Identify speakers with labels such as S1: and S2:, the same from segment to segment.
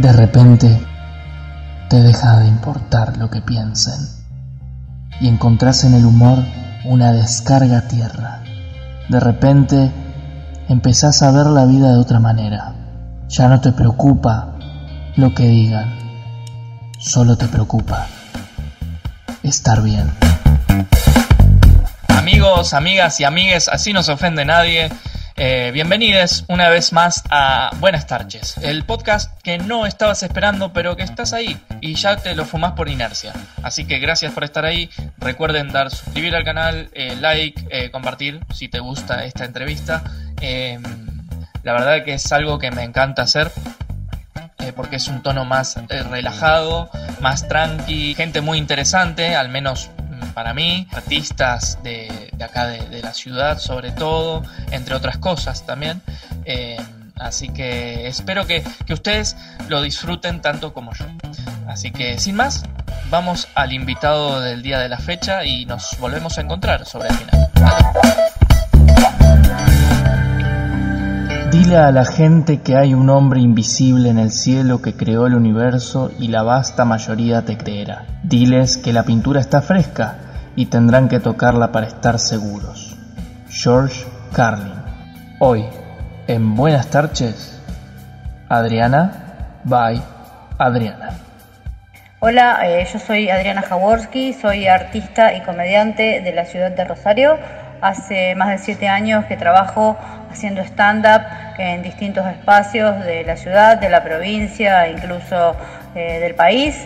S1: De repente, te deja de importar lo que piensen y encontrás en el humor una descarga tierra. De repente, empezás a ver la vida de otra manera. Ya no te preocupa lo que digan, solo te preocupa estar bien.
S2: Amigos, amigas y amigues, así no se ofende nadie. Eh, bienvenidos una vez más a Buenas tardes, el podcast que no estabas esperando, pero que estás ahí y ya te lo fumas por inercia. Así que gracias por estar ahí. Recuerden dar suscribir al canal, eh, like, eh, compartir si te gusta esta entrevista. Em, la verdad que es algo que me encanta hacer porque es un tono más relajado, más tranqui, gente muy interesante, al menos para mí, artistas de, acá de, la ciudad sobre todo, entre otras cosas también. Eh, así que espero que, que ustedes lo disfruten tanto como yo. Así que sin más, vamos al invitado del día de la fecha y nos volvemos a encontrar sobre el final.
S1: Dile a la gente que hay un hombre invisible en el cielo que creó el universo y la vasta mayoría te creerá. Diles que la pintura está fresca y tendrán que tocarla para estar seguros. George Carlin. Hoy, en Buenas tardes, Adriana by Adriana.
S3: Hola, eh, yo soy Adriana Jaworski, soy artista y comediante de la ciudad de Rosario. Hace más de siete años que trabajo haciendo stand-up en distintos espacios de la ciudad, de la provincia, incluso eh, del país.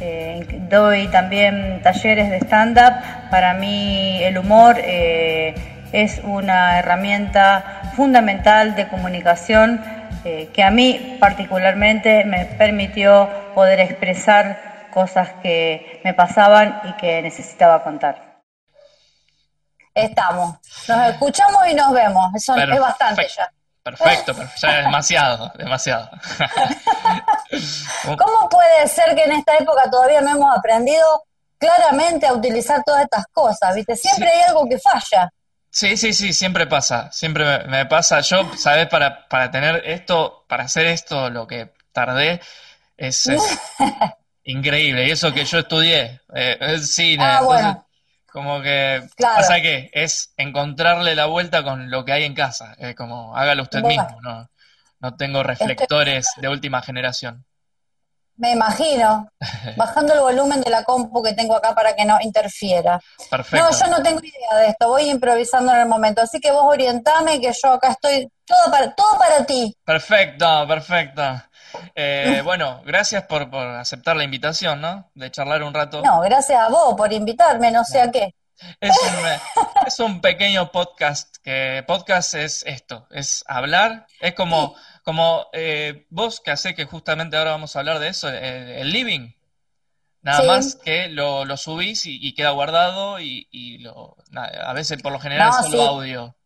S3: Eh, doy también talleres de stand-up. Para mí el humor eh, es una herramienta fundamental de comunicación que a mí particularmente me permitió poder expresar cosas que me pasaban y que necesitaba contar. Estamos. Nos escuchamos y nos vemos. Eso es bastante ya.
S2: Perfecto, ya es demasiado, demasiado.
S3: ¿Cómo puede ser que en esta época todavía no hemos aprendido claramente a utilizar todas estas cosas? ¿Viste? Siempre hay algo que falla.
S2: Sí, sí, sí, siempre pasa, siempre me, pasa. Yo, ¿sabes? Para, para tener esto, para hacer esto, lo que tardé, es, increíble. Y eso que yo estudié, eh, cine. Ah, bueno. Como que pasa que es encontrarle la vuelta con lo que hay en casa. Es como hágalo usted mismo, no, no tengo reflectores de última generación.
S3: Me imagino, bajando el volumen de la compu que tengo acá para que no interfiera. Perfecto. No, yo no tengo idea de esto, voy improvisando en el momento, así que vos orientame que yo acá estoy todo para, todo para ti.
S2: Perfecto, perfecto. Eh, bueno, gracias por, aceptar la invitación, ¿no? De charlar un rato.
S3: No, gracias a vos por invitarme, no sé a qué.
S2: Es un, es un pequeño podcast, que podcast es esto, es hablar, es como, como eh, vos que hace que justamente ahora vamos a hablar de eso, el, living. Nada más que lo, lo subís y, queda guardado y, lo, a veces por lo general es solo audio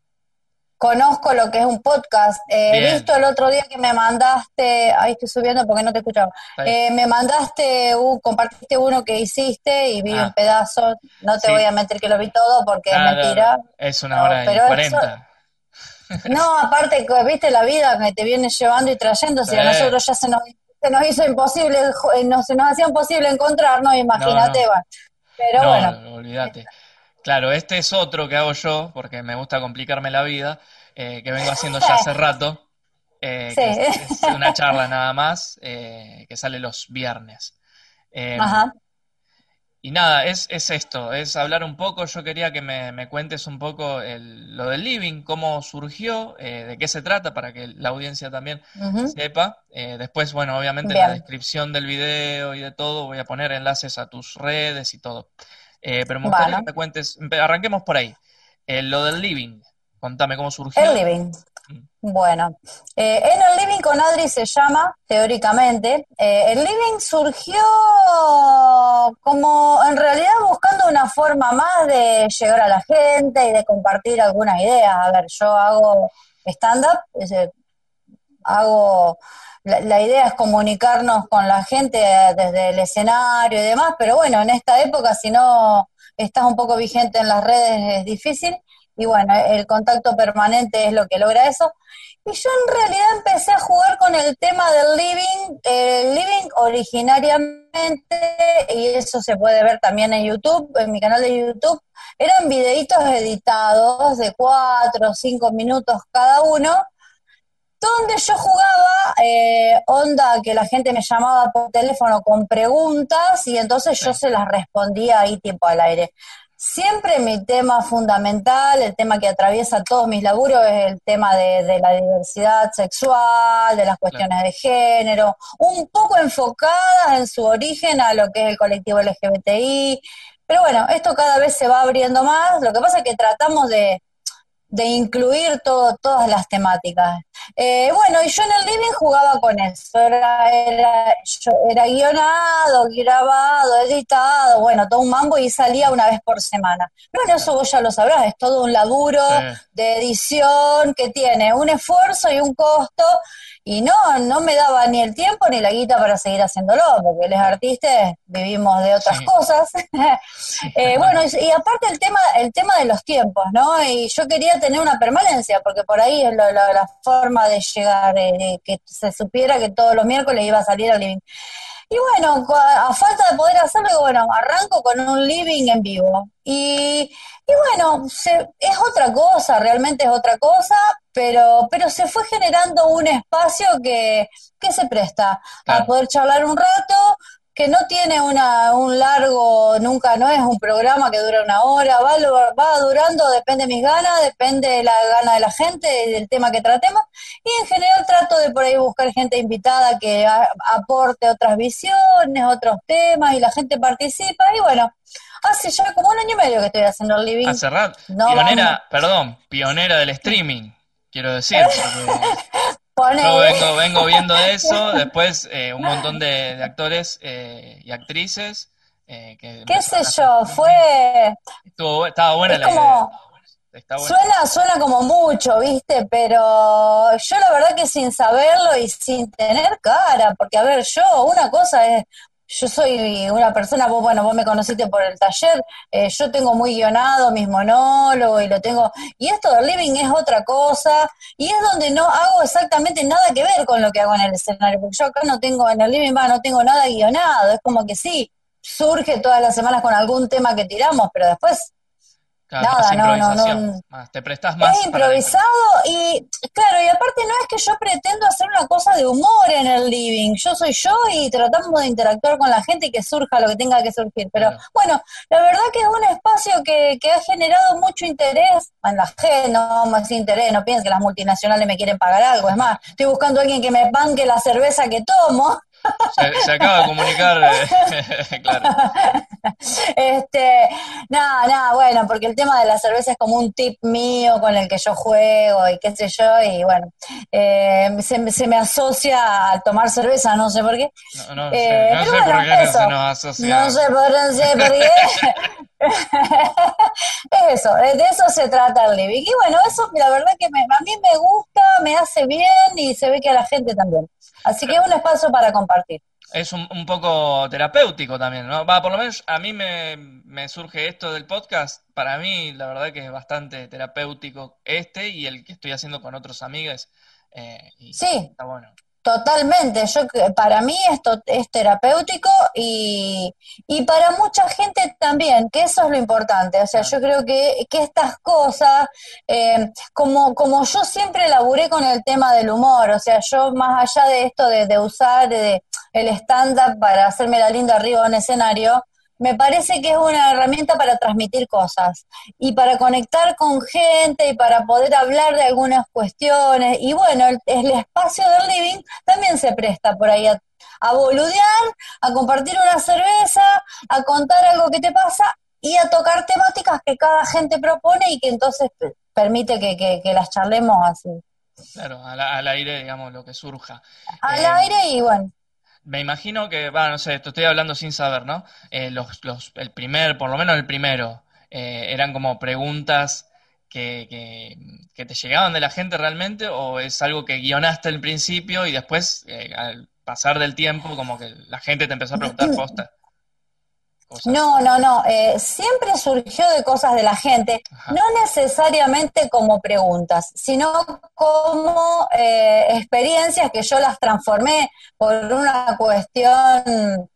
S3: conozco lo que es un podcast. Eh, he visto el otro día que me mandaste, ahí estoy subiendo porque no te escuchaba, eh, me mandaste, uh, compartiste uno que hiciste y vi ah. un pedazo, no te voy a meter que lo vi todo porque es mentira.
S2: Es una hora y cuarenta.
S3: no, aparte, viste la vida que te viene llevando y trayendo, si a nosotros ya se nos, se nos hizo imposible, eh, no, se nos hacía imposible encontrarnos, imagínate, Pero bueno.
S2: olvídate. Claro, este es otro que hago yo, porque me gusta complicarme la vida, eh, que vengo haciendo ya hace rato. Eh, es, una charla nada más, eh, que sale los viernes. Em, Ajá. Y nada, es, es, esto, es hablar un poco, yo quería que me, cuentes un poco lo del living, cómo surgió, de qué se trata, para que la audiencia también sepa. después, bueno, obviamente en la descripción del video y de todo voy a poner enlaces a tus redes y todo. Eh, pero me gustaría que me cuentes, arranquemos por ahí. Eh, lo del living, contame cómo surgió.
S3: El living. Mm. Bueno, eh, en el living con Adri se llama, teóricamente, el living surgió como en realidad buscando una forma más de llegar a la gente y de compartir algunas ideas. A ver, yo hago stand-up, hago la, idea es comunicarnos con la gente desde el escenario y demás, pero bueno, en esta época si no estás un poco vigente en las redes es difícil. y bueno, el contacto permanente es lo que logra eso. Y yo en realidad empecé a jugar con el tema del living, el living originariamente, y eso se puede ver también en YouTube, en mi canal de YouTube, eran videitos editados de cuatro o cinco minutos cada uno, donde yo jugaba eh, onda que la gente me llamaba por teléfono con preguntas y entonces yo se las respondía ahí tiempo al aire. Siempre mi tema fundamental, el tema que atraviesa todos mis laburos es el tema de, la diversidad sexual, de las cuestiones de género, un poco enfocadas en su origen a lo que es el colectivo LGBTI. Pero bueno, esto cada vez se va abriendo más. Lo que pasa es que tratamos de, de incluir todo, todas las temáticas. Eh, bueno, y yo en el living jugaba con eso, era, era, era guionado, grabado, editado, bueno, todo un mambo y salía una vez por semana. Bueno, eso vos ya lo sabrás, es todo un laburo de edición que tiene un esfuerzo y un costo y no, no me daba ni el tiempo ni la guita para seguir haciéndolo, porque los artistas vivimos de otras cosas. eh, bueno, y, aparte el tema, el tema de los tiempos, ¿no? Y yo quería tener una permanencia, porque por ahí es la forma de llegar, eh, que se supiera que todos los miércoles iba a salir al living. Y bueno, a falta de poder hacerlo, bueno, arranco con un living en vivo. Y, y bueno, es otra cosa, realmente es otra cosa, pero, pero se fue generando un espacio que, que se presta a poder charlar un rato, que no tiene una, un largo, nunca no es un programa que dura una hora, va, va durando, depende de mis ganas, depende de la gana de la gente, y del tema que tratemos, y en general trato de por ahí buscar gente invitada que aporte otras visiones, otros temas, y la gente participa, y bueno, hace ya como un año y medio que estoy haciendo el living.
S2: Hace rato. pionera, perdón, pionera del streaming, quiero decir. Yo vengo, vengo viendo eso, después eh, un montón de, actores eh, y actrices.
S3: Eh, que ¿Qué sé yo? Fue...
S2: estaba buena la idea.
S3: Suena, suena como mucho, ¿viste? Pero yo la verdad que sin saberlo y sin tener cara, porque a ver, yo una cosa es yo soy una persona, vos, bueno, vos me conociste por el taller, eh, yo tengo muy guionado mis monólogos y lo tengo, y esto del living es otra cosa, y es donde no hago exactamente nada que ver con lo que hago en el escenario, porque yo acá no tengo, en el living va, no tengo nada guionado, es como que sí, surge todas las semanas con algún tema que tiramos, pero después
S2: Nada, no, no, no. te prestas más.
S3: Es improvisado y, claro, y aparte no es que yo pretendo hacer una cosa de humor en el living. Yo soy yo y tratamos de interactuar con la gente y que surja lo que tenga que surgir. Pero bueno, la verdad que es un espacio que, que ha generado mucho interés en la gente, no más interés, no piensen que las multinacionales me quieren pagar algo. Es más, estoy buscando a alguien que me banque la cerveza que tomo.
S2: Se, acaba de comunicar, eh, claro.
S3: Este, nada, nada, bueno, porque el tema de la cerveza es como un tip mío con el que yo juego y qué sé yo, y bueno, eh, se, me asocia a tomar cerveza, no sé por qué.
S2: No, no, eh, no sé por qué se nos asocia.
S3: No sé por, qué. eso, de eso se trata el living. Y bueno, eso la verdad que a mí me gusta, me hace bien y se ve que a la gente también. Así que es un espacio para compartir.
S2: Es un, poco terapéutico también, ¿no? Va, por lo menos a mí me, surge esto del podcast. Para mí, la verdad que es bastante terapéutico este y el que estoy haciendo con otros amigos. Eh,
S3: sí. Está bueno. Totalmente, yo para mí esto es terapéutico y, y, para mucha gente también, que eso es lo importante. O sea, yo creo que, que estas cosas, eh, como, como yo siempre laburé con el tema del humor, o sea, yo más allá de esto de, de usar de, el stand-up para hacerme la linda arriba en escenario, me parece que es una herramienta para transmitir cosas y para conectar con gente y para poder hablar de algunas cuestiones. Y bueno, el, espacio del living también se presta por ahí a, boludear, a compartir una cerveza, a contar algo que te pasa y a tocar temáticas que cada gente propone y que entonces permite que, las charlemos así.
S2: Claro, al, aire, digamos, lo que surja.
S3: Al eh, aire y bueno
S2: me imagino que, bueno, no sé, esto estoy hablando sin saber, ¿no? Eh, los, los, el primer, por lo menos el primero, eh, eran como preguntas que, que, te llegaban de la gente realmente o es algo que guionaste al principio y después, eh, al pasar del tiempo, como que la gente te empezó a preguntar posta?
S3: No, no, no. Eh, siempre surgió de cosas de la gente, no necesariamente como preguntas, sino como eh, experiencias que yo las transformé por una cuestión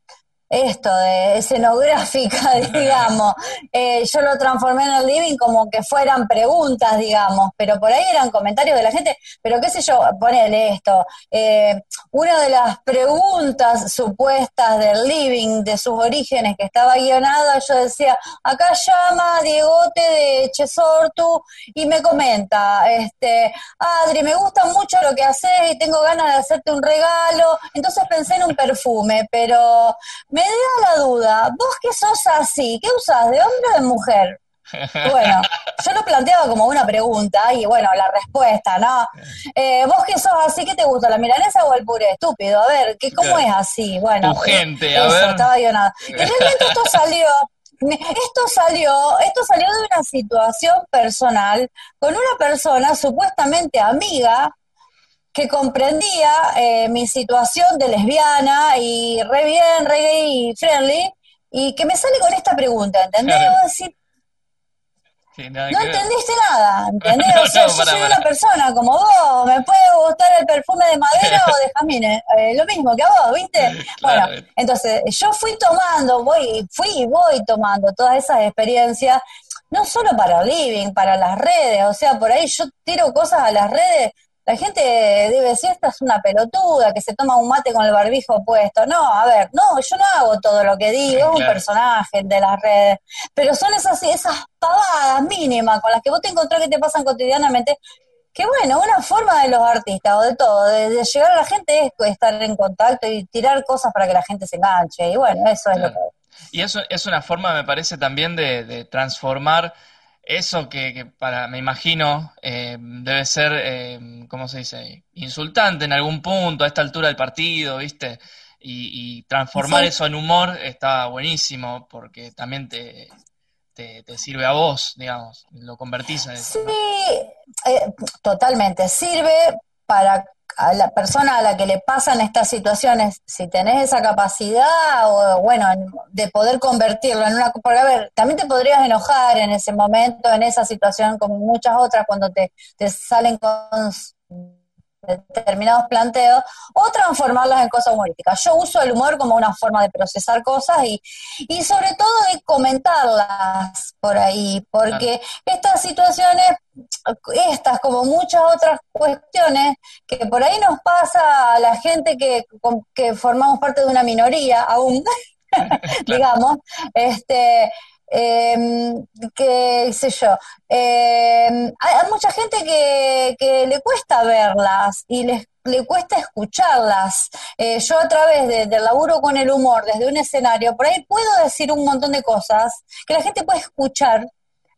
S3: esto de escenográfica, digamos. Eh, yo lo transformé en el living como que fueran preguntas, digamos, pero por ahí eran comentarios de la gente, pero qué sé yo, ponele esto. Eh, una de las preguntas supuestas del living, de sus orígenes, que estaba guionada, yo decía, acá llama Diegote de Chesortu y me comenta, este, Adri, me gusta mucho lo que haces y tengo ganas de hacerte un regalo. Entonces pensé en un perfume, pero da la duda, vos que sos así, ¿qué usás, de hombre o de mujer? Bueno, yo lo planteaba como una pregunta y bueno, la respuesta, ¿no? Eh, vos que sos así, ¿qué te gusta, la milanesa o el puré? Estúpido, a ver, ¿qué, ¿cómo es así? Bueno,
S2: tu gente, a ver.
S3: estaba yo nada. Y realmente esto salió, esto salió, esto salió de una situación personal con una persona supuestamente amiga que comprendía eh, mi situación de lesbiana y re bien, re gay y friendly, y que me sale con esta pregunta, ¿entendés? no entendiste nada, ¿entendés? o sea, yo soy una persona como vos, me puede gustar el perfume de madera o de jazmines, eh, lo mismo que a vos, ¿viste? Bueno, entonces yo fui tomando, voy, fui y voy tomando todas esas experiencias, no solo para living, para las redes, o sea, por ahí yo tiro cosas a las redes la gente debe decir, esta es una pelotuda que se toma un mate con el barbijo puesto. No, a ver, no, yo no hago todo lo que digo, es un personaje de las redes. Pero son esas, esas pavadas mínimas con las que vos te encontrás que te pasan cotidianamente. Que bueno, una forma de los artistas o de todo, de, llegar a la gente es estar en contacto y tirar cosas para que la gente se enganche. Y bueno, eso es lo que...
S2: Y eso es una forma, me parece, también de, de transformar eso que, para, me imagino, eh, debe ser, eh, ¿cómo se dice? Insultante en algún punto, a esta altura del partido, ¿viste? Y, transformar eso en humor está buenísimo, porque también te, te, sirve a vos, digamos, lo convertís en eso.
S3: Sí, eh, totalmente. Sirve para a la persona a la que le pasan estas situaciones, si tenés esa capacidad o bueno, de poder convertirlo en una... Porque a ver, también te podrías enojar en ese momento, en esa situación, como muchas otras, cuando te, te salen con determinados planteos o transformarlas en cosas humorísticas. Yo uso el humor como una forma de procesar cosas y, y sobre todo de comentarlas por ahí, porque estas situaciones, estas como muchas otras cuestiones que por ahí nos pasa a la gente que, que formamos parte de una minoría aún, digamos, este eh, qué sé yo, em, hay, mucha gente que, que, le cuesta verlas y les, le cuesta escucharlas. Eh, yo a través de, del laburo con el humor, desde un escenario, por ahí puedo decir un montón de cosas que la gente puede escuchar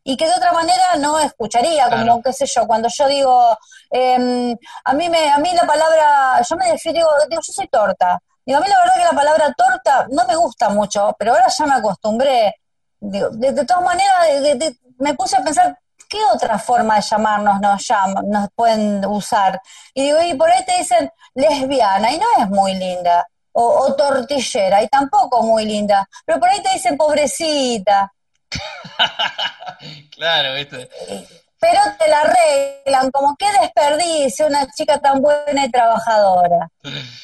S3: y que de otra manera no escucharía, como qué sé yo, cuando yo digo, eh, a mí me, a mí la palabra, yo me defino, digo, digo, yo soy torta. Digo, a mí la verdad que la palabra torta no me gusta mucho, pero ahora ya me acostumbré de, todas maneras, me puse a pensar, ¿qué otra forma de llamarnos nos, llaman, nos pueden usar? Y digo, y por ahí te dicen lesbiana, y no es muy linda. O, tortillera, y tampoco muy linda. Pero por ahí te dicen pobrecita.
S2: claro, ¿viste?
S3: Pero te la arreglan, como qué desperdicio una chica tan buena y trabajadora.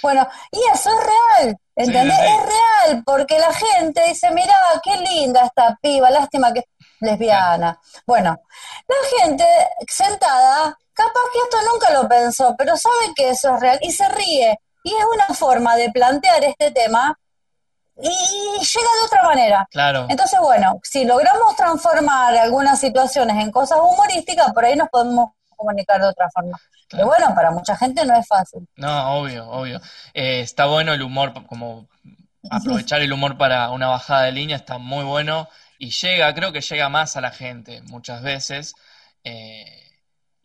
S3: Bueno, y eso es real. ¿Entendés? Es real, porque la gente dice, mira, qué linda esta piba, lástima que es lesbiana. Bueno, la gente sentada, capaz que esto nunca lo pensó, pero sabe que eso es real y se ríe. Y es una forma de plantear este tema y llega de otra manera.
S2: Claro.
S3: Entonces, bueno, si logramos transformar algunas situaciones en cosas humorísticas, por ahí nos podemos comunicar de otra forma. Pero bueno, para mucha gente no es fácil.
S2: No, obvio, obvio. Eh, está bueno el humor, como aprovechar el humor para una bajada de línea está muy bueno y llega, creo que llega más a la gente muchas veces. Eh,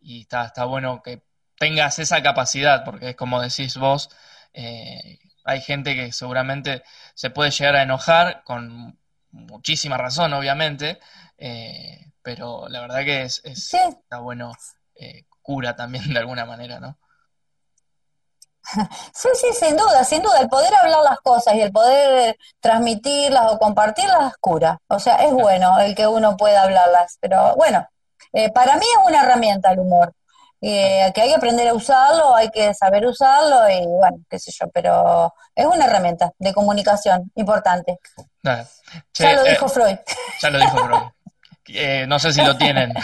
S2: y está, está bueno que tengas esa capacidad, porque es como decís vos, eh, hay gente que seguramente se puede llegar a enojar con muchísima razón, obviamente, pero la verdad que es, es está bueno eh, cura también de alguna manera, ¿no?
S3: Sí, sí, sin duda, sin duda. El poder hablar las cosas y el poder transmitirlas o compartirlas cura. O sea, es bueno el que uno pueda hablarlas. Pero bueno, eh, para mí es una herramienta el humor. Eh, que hay que aprender a usarlo, hay que saber usarlo y bueno, qué sé yo, pero es una herramienta de comunicación importante. ya lo dijo Freud.
S2: Ya lo dijo Freud. no sé si lo tienen.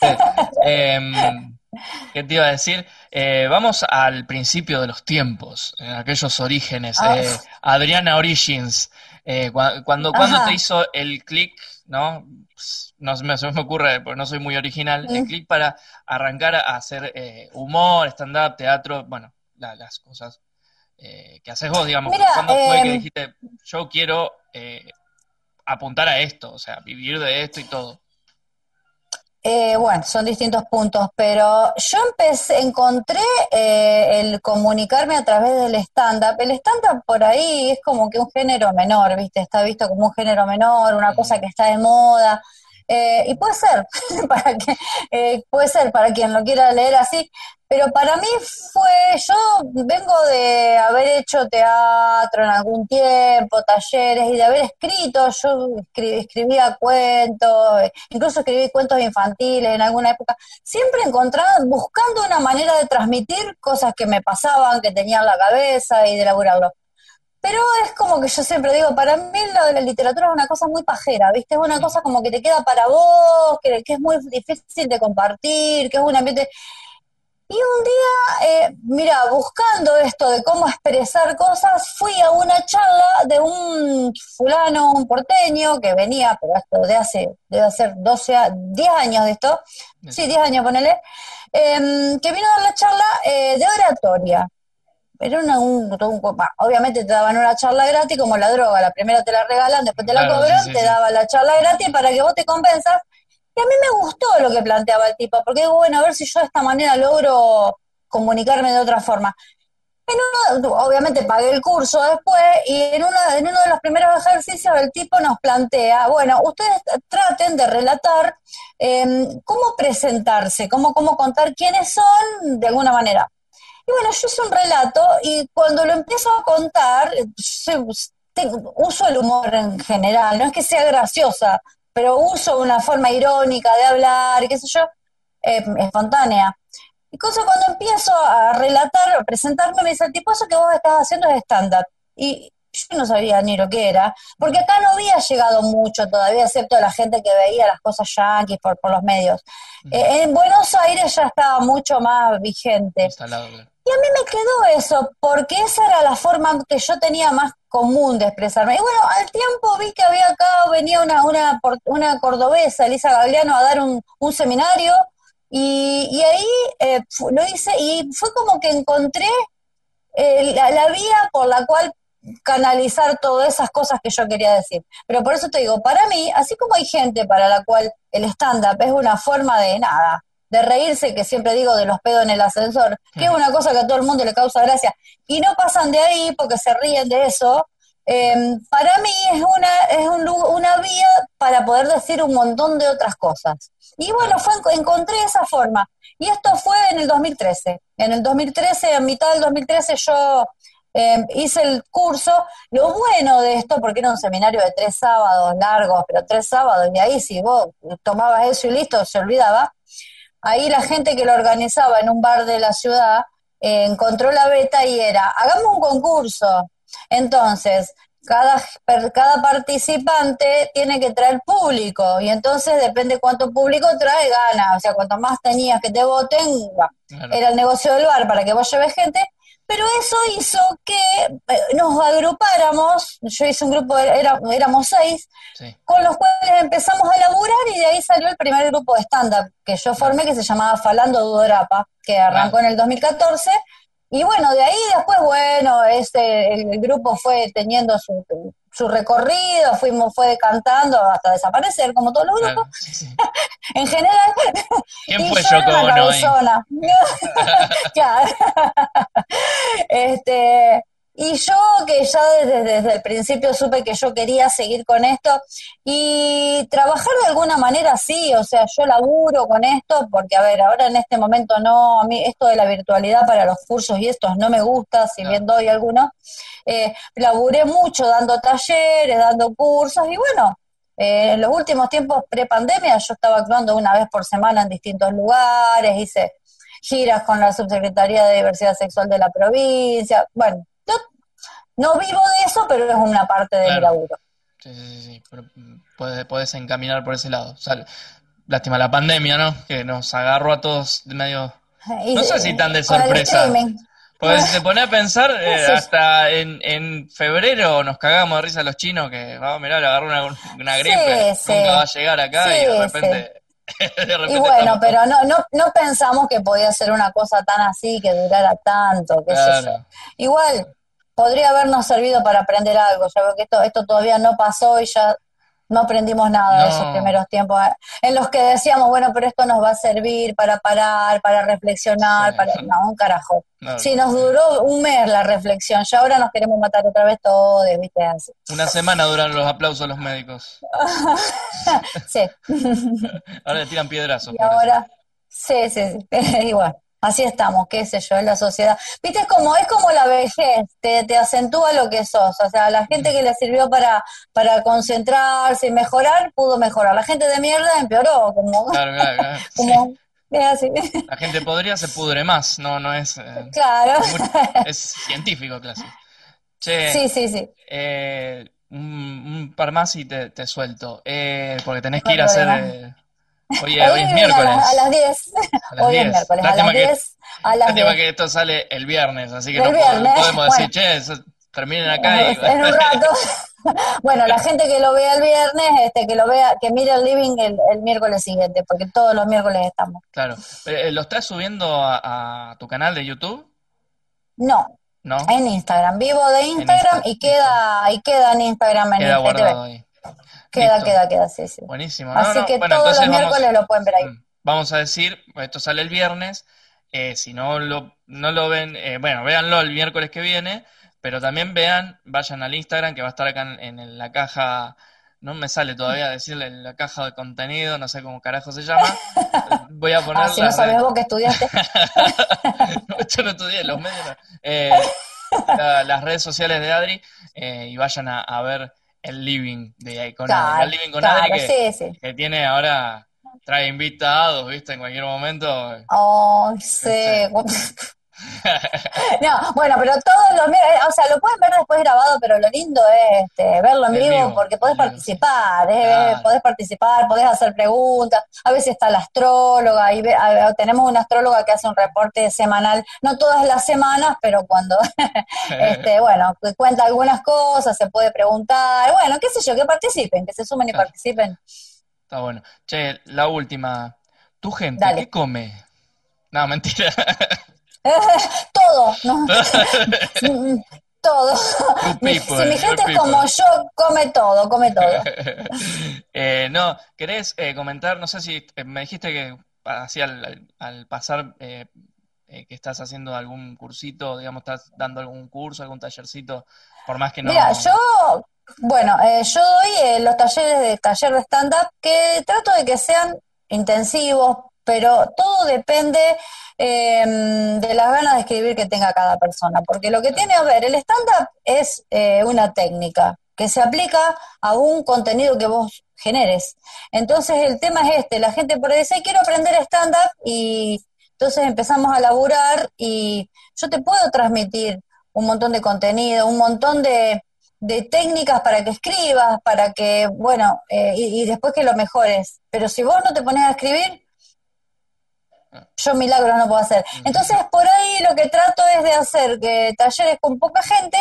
S2: Em, ¿Qué te iba a decir? Eh, vamos al principio de los tiempos, aquellos orígenes. Eh, Adriana Origins, eh, cuando, cuando te hizo el clic, ¿no? No se me, me, ocurre, porque no soy muy original, el clic para arrancar a hacer humor, stand-up, teatro, bueno, las cosas que haces vos, digamos. ¿Cuándo fue que em, dijiste, yo quiero apuntar a esto, o sea, vivir de esto y todo?
S3: Eh, bueno, son distintos puntos, pero yo empecé, encontré eh, el comunicarme a través del stand-up. El stand-up por ahí es como que un género menor, ¿viste? Está visto como un género menor, una cosa que está de moda. Eh, y puede ser, para que, eh, puede ser para quien lo quiera leer así, pero para mí fue, yo vengo de haber hecho teatro en algún tiempo, talleres y de haber escrito, yo escribía cuentos, incluso escribí cuentos infantiles en alguna época, siempre encontrando, buscando una manera de transmitir cosas que me pasaban, que tenía en la cabeza y de elaborarlo. Pero es como que yo siempre digo, para mí lo de la literatura es una cosa muy pajera, ¿viste? Es una cosa como que te queda para vos, que, que es muy difícil de compartir, que es un ambiente... Y un día, eh, mira, buscando esto de cómo expresar cosas, fui a una charla de un fulano, un porteño, que venía, pero esto de hace, debe ser 12, 10 años de esto, sí, 10 años, ponele, em, que vino a dar la charla eh, de oratoria. Pero una, un, obviamente te daban una charla gratis como la droga, la primera te la regalan, después te la cobran, te daban la charla gratis para que vos te compensas y a mí me gustó lo que planteaba el tipo, porque digo, bueno, a ver si yo de esta manera logro comunicarme de otra forma. En uno, obviamente pagué el curso después y en uno, en uno de los primeros ejercicios el tipo nos plantea, bueno, ustedes traten de relatar em, cómo presentarse, cómo, cómo contar quiénes son de alguna manera. Y bueno, yo hice un relato y cuando lo empiezo a contar, uso el humor en general, no es que sea graciosa, pero uso una forma irónica de hablar, qué sé yo, eh, espontánea. Y cosa cuando empiezo a relatar, a presentarme, me dice el tipo, eso que vos estás haciendo es stand-up. Y yo no sabía ni lo que era, porque acá no había llegado mucho todavía, excepto la gente que veía las cosas yanquis por, por los medios. Eh, en Buenos Aires ya estaba mucho más vigente. Y a mí me quedó eso, porque esa era la forma que yo tenía más común de expresarme. Y bueno, al tiempo vi que había acá, venía una, una, una cordobesa, Elisa Gagliano, a dar un, un seminario, y, y ahí eh, lo hice, y fue como que encontré eh, la, la, vía por la cual canalizar todas esas cosas que yo quería decir. Pero por eso te digo, para mí, así como hay gente para la cual el stand-up es una forma de nada, de reírse, que siempre digo de los pedos en el ascensor, que es una cosa que a todo el mundo le causa gracia, y no pasan de ahí porque se ríen de eso, em, para mí es una, es un, una vía para poder decir un montón de otras cosas. Y bueno, fue, encontré esa forma. Y esto fue en el 2013. En el 2013, a mitad del 2013, yo em, hice el curso. Lo bueno de esto, porque era un seminario de tres sábados largos, pero tres sábados, y ahí si vos tomabas eso y listo, se olvidaba ahí la gente que lo organizaba en un bar de la ciudad eh, encontró la beta y era, hagamos un concurso. Entonces, cada, cada participante tiene que traer público y entonces depende cuánto público trae, gana. O sea, cuanto más tenías que te voten, era el negocio del bar para que vos lleves gente pero eso hizo que eh, nos agrupáramos, yo hice un grupo, éramos seis, con los cuales empezamos a laburar y de ahí salió el primer grupo de stand-up que yo formé que se llamaba Falando Dudorapa, que arrancó en el 2014. Y bueno, de ahí después, bueno, este, el grupo fue teniendo su, su recorrido, fuimos, fue cantando hasta desaparecer, como todos los grupos, en general.
S2: ¿Quién fue yo
S3: claro. este, y yo que ya desde, desde, el principio supe que yo quería seguir con esto y trabajar de alguna manera sí, o sea, yo laburo con esto porque, a ver, ahora en este momento no, a mí esto de la virtualidad para los cursos y estos no me gusta, si bien doy algunos, eh, laburé mucho dando talleres, dando cursos y bueno, eh, en los últimos tiempos pre-pandemia yo estaba actuando una vez por semana en distintos lugares, hice giras con la Subsecretaría de Diversidad Sexual de la provincia. Bueno, no vivo de eso, pero es una parte del laburo.
S2: Sí, sí, sí, pero puedes, puedes encaminar por ese lado. lástima la pandemia, ¿no? Que nos agarró a todos de medio... no sé si tan de sorpresa. Pues si te pone a pensar, eh, hasta en, en febrero nos cagamos de risa los chinos que, vamos, a mirar, le agarró una, una gripe, nunca va a llegar acá y de repente...
S3: y bueno, pero no, no, no pensamos que podía ser una cosa tan así, que durara tanto, qué sé yo. Igual, podría habernos servido para aprender algo, ya veo que esto, esto todavía no pasó y ya no aprendimos nada de esos primeros tiempos eh, en los que decíamos, bueno, pero esto nos va a servir para parar, para reflexionar, para... No, un carajo. Si nos duró un mes la reflexión, ya ahora nos queremos matar otra vez todos, ¿viste? Así.
S2: Una semana duran los aplausos a los médicos.
S3: sí.
S2: ahora le tiran piedrazos.
S3: Y ahora, sí, sí, sí, igual así estamos, qué sé yo, en la sociedad. Viste, es como, es como la vejez, te, te acentúa lo que sos. O sea, la gente que le sirvió para, para concentrarse y mejorar, pudo mejorar. La gente de mierda empeoró, como... Claro, claro, claro. como,
S2: así. La gente podría se pudre más, no, no es... Eh,
S3: claro.
S2: Es, científico casi.
S3: sí, sí, sí.
S2: Eh, un, par más y te, te suelto, eh, porque tenés que ir a hacer Oye, hoy, es miércoles.
S3: A, las 10. Hoy es miércoles, a las 10. A las
S2: que esto sale el viernes, así que no podemos decir, che, terminen acá.
S3: y... En un rato. bueno, la gente que lo vea el viernes, este, que lo vea, que mire el living el, miércoles siguiente, porque todos los miércoles estamos.
S2: Claro. Eh, ¿Lo estás subiendo a, tu canal de YouTube?
S3: No. ¿No? En Instagram. Vivo de Instagram, y queda y queda en Instagram en
S2: queda guardado ahí.
S3: Queda, queda, queda, sí, sí.
S2: Buenísimo.
S3: Así que todos los miércoles lo pueden ver ahí. Mm,
S2: vamos a decir, esto sale el viernes, eh, si no lo, no lo ven, eh, bueno, véanlo el miércoles que viene, pero también vean, vayan al Instagram que va a estar acá en, la caja, no me sale todavía decirle la caja de contenido, no sé cómo carajo se llama. Voy a poner.
S3: Ah, si no sabes vos que estudiaste.
S2: no, yo no estudié, los medios. Eh, las redes sociales de Adri y vayan a ver el living de con el living con Adri que, tiene ahora trae invitados, ¿viste? En cualquier momento.
S3: Oh, sí. no, bueno, pero todos los eh, o sea, lo pueden ver después grabado, pero lo lindo es este, verlo en vivo, porque podés participar, eh, podés participar, podés hacer preguntas, a veces está la astróloga, y tenemos una astróloga que hace un reporte semanal, no todas las semanas, pero cuando, este, bueno, cuenta algunas cosas, se puede preguntar, bueno, qué sé yo, que participen, que se sumen y participen.
S2: Está bueno. Che, la última, ¿tu gente qué come? No, mentira.
S3: todo, ¿no? todo. si mi gente es como yo, come todo, come todo.
S2: eh, no, ¿querés eh, comentar? No sé si eh, me dijiste que así al, pasar eh, que estás haciendo algún cursito, digamos, estás dando algún curso, algún tallercito, por más que no.
S3: Mira, yo, bueno, yo doy los talleres de taller de stand-up que trato de que sean intensivos, pero todo depende Em, de las ganas de escribir que tenga cada persona. Porque lo que tiene a ver, el stand-up es eh, una técnica que se aplica a un contenido que vos generes. Entonces el tema es este, la gente por ahí dice, quiero aprender stand-up y entonces empezamos a laburar y yo te puedo transmitir un montón de contenido, un montón de, técnicas para que escribas, para que, bueno, eh, y, y, después que lo mejores. Pero si vos no te pones a escribir, yo milagros no puedo hacer. Entonces, por ahí lo que trato es de hacer que talleres con poca gente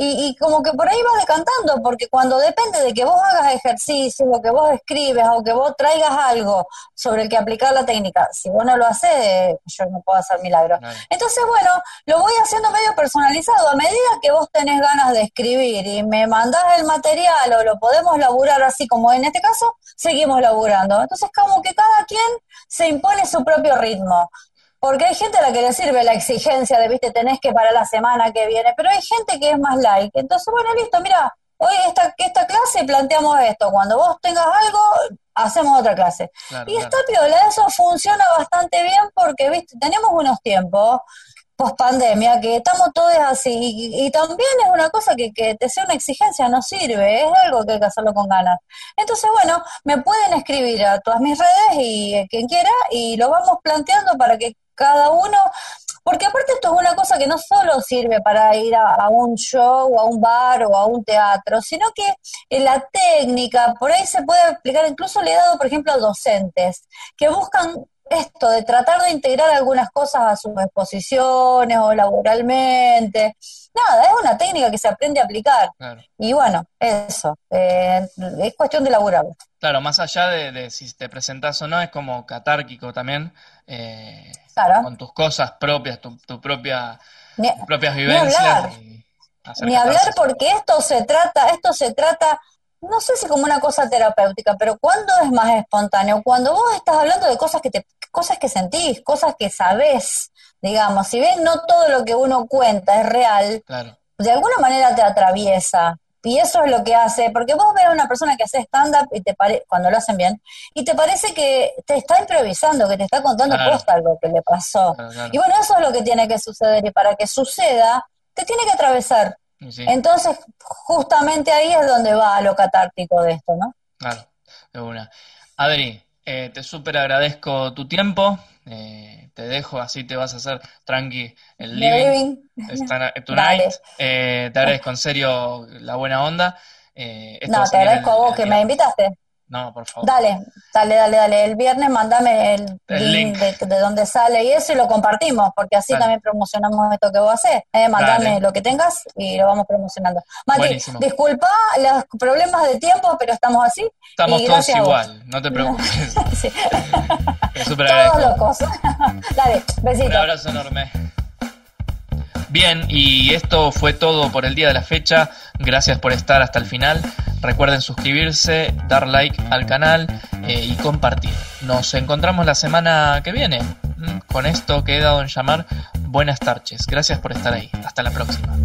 S3: y, como que por ahí vas decantando, porque cuando depende de que vos hagas ejercicio, o que vos escribes, o que vos traigas algo sobre el que aplicar la técnica, si vos no lo haces, yo no puedo hacer milagros. Entonces, bueno, lo voy haciendo medio personalizado. A medida que vos tenés ganas de escribir y me mandás el material o lo podemos laburar así como en este caso, seguimos laburando. Entonces, como que cada quien se impone su propio ritmo. Porque hay gente a la que le sirve la exigencia de, viste, tenés que para la semana que viene, pero hay gente que es más like. Entonces, bueno, listo, mira, hoy esta, esta clase planteamos esto, cuando vos tengas algo, hacemos otra clase. y esta piola, eso funciona bastante bien porque, viste, tenemos unos tiempos post pandemia que estamos todos así y, también es una cosa que, que te sea una exigencia no sirve, es algo que hay que hacerlo con ganas. Entonces, bueno, me pueden escribir a todas mis redes y eh, quien quiera y lo vamos planteando para que cada uno porque aparte esto es una cosa que no solo sirve para ir a, un show, a un bar o a un teatro, sino que en la técnica, por ahí se puede aplicar, incluso le he dado, por ejemplo, a docentes que buscan esto de tratar de integrar algunas cosas a sus exposiciones o laboralmente. Nada, es una técnica que se aprende a aplicar. Y bueno, eso, eh, es cuestión de laburar.
S2: Claro, más allá de, si te presentas o no, es como catárquico también. Eh, con tus cosas propias, tu, propia, tus propias vivencias.
S3: Ni hablar, porque esto se trata, esto se trata, no sé si como una cosa terapéutica, pero cuando es más espontáneo, cuando vos estás hablando de cosas que te, cosas que sentís, cosas que sabés, digamos, si bien no todo lo que uno cuenta es real, de alguna manera te atraviesa. Y eso es lo que hace, porque vos ves a una persona que hace stand-up y te pare, cuando lo hacen bien, y te parece que te está improvisando, que te está contando posta algo que le pasó. Y bueno, eso es lo que tiene que suceder, y para que suceda, te tiene que atravesar. Entonces, justamente ahí es donde va lo catártico de esto, ¿no?
S2: Claro, de una. Adri, eh, te súper agradezco tu tiempo. Eh, te dejo, así te vas a hacer tranqui el living, tonight. Eh, te agradezco en serio la buena onda.
S3: no, te agradezco a vos que me invitaste.
S2: No, por favor.
S3: Dale, dale, dale, dale. El viernes mandame el, link, De, de, dónde sale y eso y lo compartimos, porque así también promocionamos esto que vos haces. Eh, mandame lo que tengas y lo vamos promocionando. Mati, disculpa los problemas de tiempo, pero estamos así.
S2: Estamos todos igual, no te preocupes.
S3: Todos locos. dale, besito. Un
S2: abrazo enorme. Bien, y esto fue todo por el día de la fecha. Gracias por estar hasta el final. Recuerden suscribirse, dar like al canal eh, y compartir. Nos encontramos la semana que viene con esto que he dado en llamar Buenas tardes. Gracias por estar ahí. Hasta la próxima.